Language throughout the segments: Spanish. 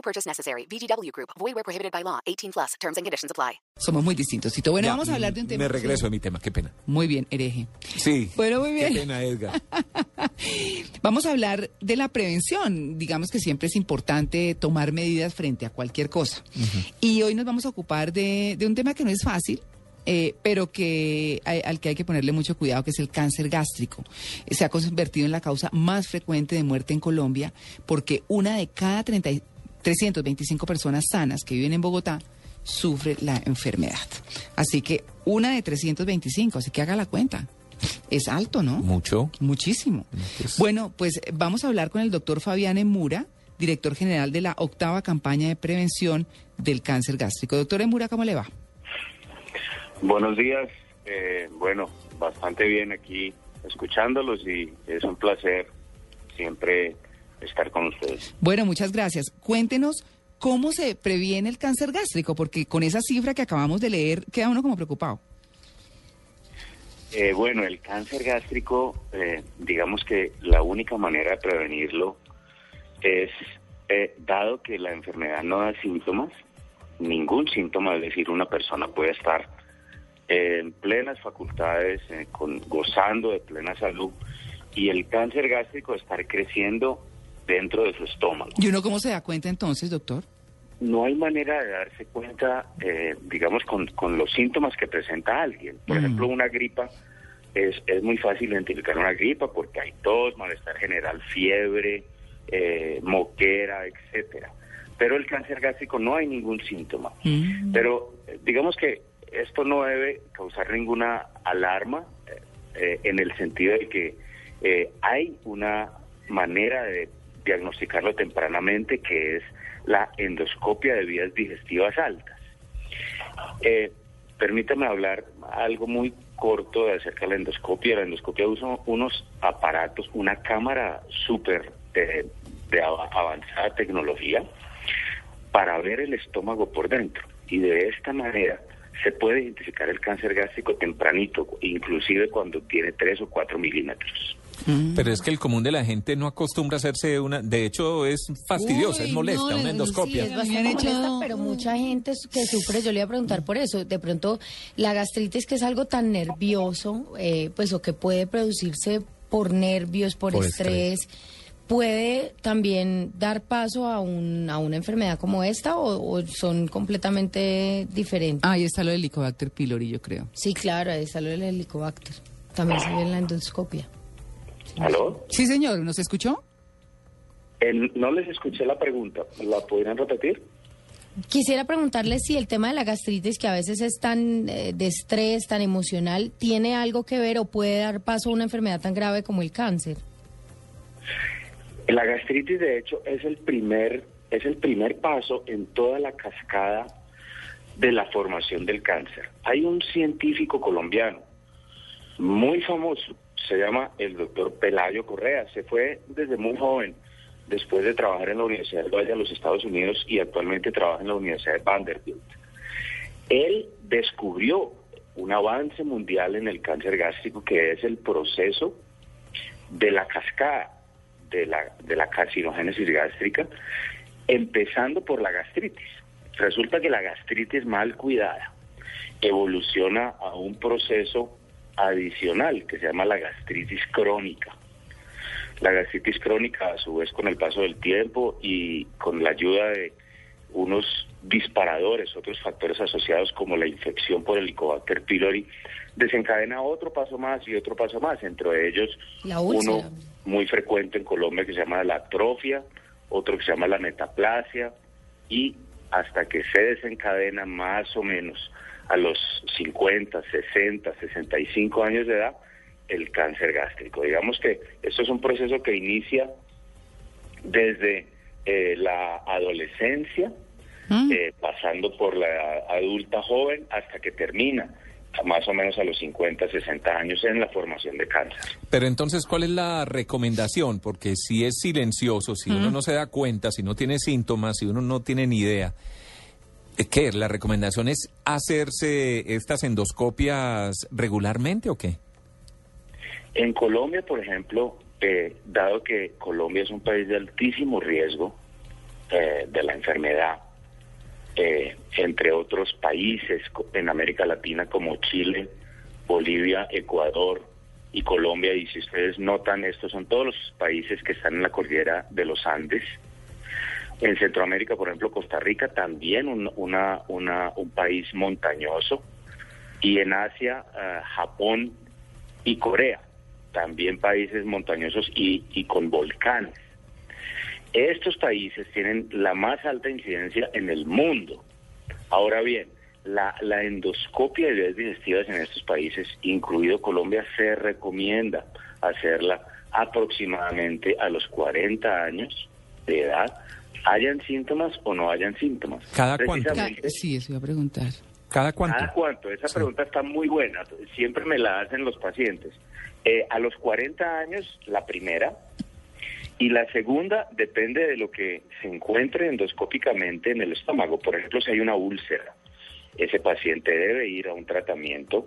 No purchase necessary. VGW Group. Void where prohibited by law. 18 plus. Terms and conditions apply. Somos muy distintos. Tito. Bueno, Ya, vamos a hablar de un tema. Me regreso a mi tema, qué pena. Muy bien, hereje. Sí. Bueno, muy bien. Qué pena, Edgar. Vamos a hablar de la prevención. Digamos que siempre es importante tomar medidas frente a cualquier cosa. Y hoy nos vamos a ocupar de, de un tema que no es fácil. eh, pero que hay- al que hay que ponerle mucho cuidado, que es el cáncer gástrico. Eh, Se ha convertido en la causa más frecuente de muerte en Colombia porque una de cada 30 y- 325 personas sanas que viven en Bogotá sufre la enfermedad. Así que una de 325, así que haga la cuenta. Es alto, ¿no? Mucho. Muchísimo. pues- Bueno, pues vamos a hablar con el doctor Fabián Emura, director general de la octava campaña de prevención del cáncer gástrico. Doctor Emura, ¿cómo le va? Buenos días. Eh, bueno, bastante bien aquí escuchándolos y es un placer siempre estar con ustedes. Bueno, muchas gracias. Cuéntenos cómo se previene el cáncer gástrico, porque con esa cifra que acabamos de leer queda uno como preocupado. Eh, bueno, el cáncer gástrico, eh, digamos que la única manera de prevenirlo es, eh, dado que la enfermedad no da síntomas, ningún síntoma, es decir, una persona puede estar en plenas facultades, eh, con, gozando de plena salud, y el cáncer gástrico estar creciendo dentro de su estómago. ¿Y uno cómo se da cuenta entonces, doctor? No hay manera de darse cuenta, eh, digamos, con, con los síntomas que presenta alguien. Por Mm. ejemplo, una gripa, es, es muy fácil identificar una gripa porque hay tos, malestar general, fiebre, eh, moquera, etcétera. Pero el cáncer gástrico no hay ningún síntoma. Mm. Pero eh, digamos que esto no debe causar ninguna alarma eh, eh, en el sentido de que eh, hay una manera de diagnosticarlo tempranamente que es la endoscopia de vías digestivas altas. Eh, permítame hablar algo muy corto de acerca de la endoscopia. La endoscopia usa unos aparatos, una cámara súper de, de av- avanzada tecnología para ver el estómago por dentro. Y de esta manera se puede identificar el cáncer gástrico tempranito, inclusive cuando tiene 3 o 4 milímetros. Mm. Pero es que el común de la gente no acostumbra a hacerse una. De hecho, es fastidiosa, Uy, es molesta, no, una endoscopia. Sí, es bastante hecho- molesta, pero mucha gente que sufre, yo le iba a preguntar por eso, de pronto la gastritis que es algo tan nervioso, eh, pues o que puede producirse por nervios, por, Por estrés, puede también dar paso a, un, a una enfermedad como esta o, o son completamente diferentes. Ahí está lo del Helicobacter pylori, yo creo. Sí, claro, ahí está lo del helicobacter. También se ve en la endoscopia. ¿Aló? Sí, señor, ¿nos escuchó? No les escuché la pregunta. ¿La podrían repetir? Quisiera preguntarle si el tema de la gastritis, que a veces es tan eh, de estrés, tan emocional, tiene algo que ver o puede dar paso a una enfermedad tan grave como el cáncer. La gastritis, de hecho, es el primer, es el primer paso en toda la cascada de la formación del cáncer. Hay un científico colombiano muy famoso, se llama el doctor Pelayo Correa. Se fue desde muy joven, después de trabajar en la Universidad de Valle de los Estados Unidos y actualmente trabaja en la Universidad de Vanderbilt. Él descubrió un avance mundial en el cáncer gástrico que es el proceso de la cascada de la, de la carcinogénesis gástrica, empezando por la gastritis. Resulta que la gastritis mal cuidada evoluciona a un proceso adicional que se llama la gastritis crónica. La gastritis crónica, a su vez, con el paso del tiempo y con la ayuda de unos disparadores, otros factores asociados como la infección por Helicobacter pylori, desencadena otro paso más y otro paso más, entre ellos La uno muy frecuente en Colombia que se llama la atrofia, otro que se llama la metaplasia y hasta que se desencadena más o menos a los 50, 60, 65 años de edad el cáncer gástrico. Digamos que esto es un proceso que inicia desde eh, la adolescencia, Mm. eh, pasando por la adulta joven hasta que termina más o menos a los 50, 60 años en la formación de cáncer. Pero entonces, ¿cuál es la recomendación? Porque si es silencioso, si uno no se da cuenta, si no tiene síntomas, si uno no tiene ni idea, ¿qué? ¿La recomendación es hacerse estas endoscopias regularmente o qué? En Colombia, por ejemplo, eh, dado que Colombia es un país de altísimo riesgo eh, de la enfermedad, eh, entre otros países en América Latina como Chile, Bolivia, Ecuador y Colombia, y si ustedes notan, estos son todos los países que están en la cordillera de los Andes. En Centroamérica, por ejemplo, Costa Rica, también un, país montañoso. Y en Asia, ah, Japón y Corea, también países montañosos y, y con volcanes. Estos países tienen la más alta incidencia en el mundo. Ahora bien, la, la endoscopia de vías digestivas en estos países, incluido Colombia, se recomienda hacerla aproximadamente a los 40 años de edad, hayan síntomas o no hayan síntomas. ¿Cada cuánto? Sí, eso iba a preguntar. ¿Cada cuánto? ¿Cada cuánto? Esa pregunta está muy buena. Siempre me la hacen los pacientes. Eh, a los 40 años, la primera. Y la segunda depende de lo que se encuentre endoscópicamente en el estómago. Por ejemplo, si hay una úlcera, ese paciente debe ir a un tratamiento.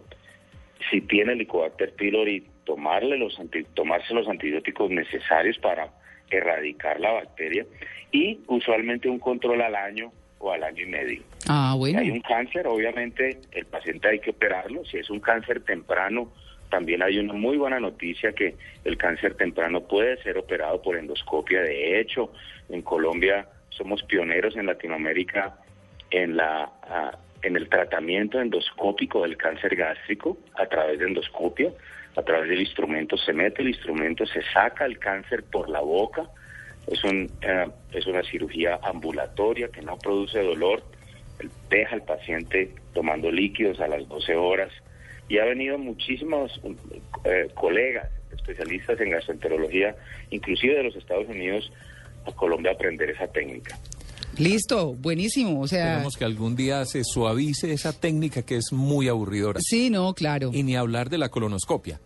Si tiene Helicobacter pylori, tomarle los anti- tomarse los antibióticos necesarios para erradicar la bacteria y usualmente un control al año o al año y medio. Ah, bueno. Si hay un cáncer, obviamente el paciente hay que operarlo. Si es un cáncer temprano, también hay una muy buena noticia que el cáncer temprano puede ser operado por endoscopia. De hecho, en Colombia somos pioneros en Latinoamérica en la ah, en el tratamiento endoscópico del cáncer gástrico a través de endoscopia, a través del instrumento se mete el instrumento, se saca el cáncer por la boca. Es un eh, es una cirugía ambulatoria que no produce dolor deja al paciente tomando líquidos a las 12 horas y ha venido muchísimos eh, colegas especialistas en gastroenterología, inclusive de los Estados Unidos, a Colombia a aprender esa técnica. Listo, buenísimo. O sea, Esperamos que algún día se suavice esa técnica que es muy aburridora. sí, no, claro. Y ni hablar de la colonoscopia.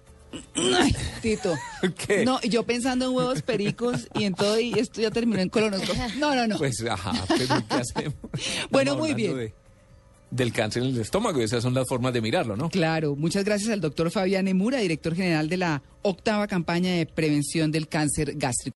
Ay, Tito. ¿Qué? No, y yo pensando en huevos pericos y en todo, y esto ya terminó en colonoscopia. No, no, no. Pues, ajá, pero ¿qué hacemos? Bueno, Estamos muy bien. de- del cáncer en el estómago, esas son las formas de mirarlo, ¿no? Claro, muchas gracias al doctor Fabián Emura, director general de la octava campaña de prevención del cáncer gástrico.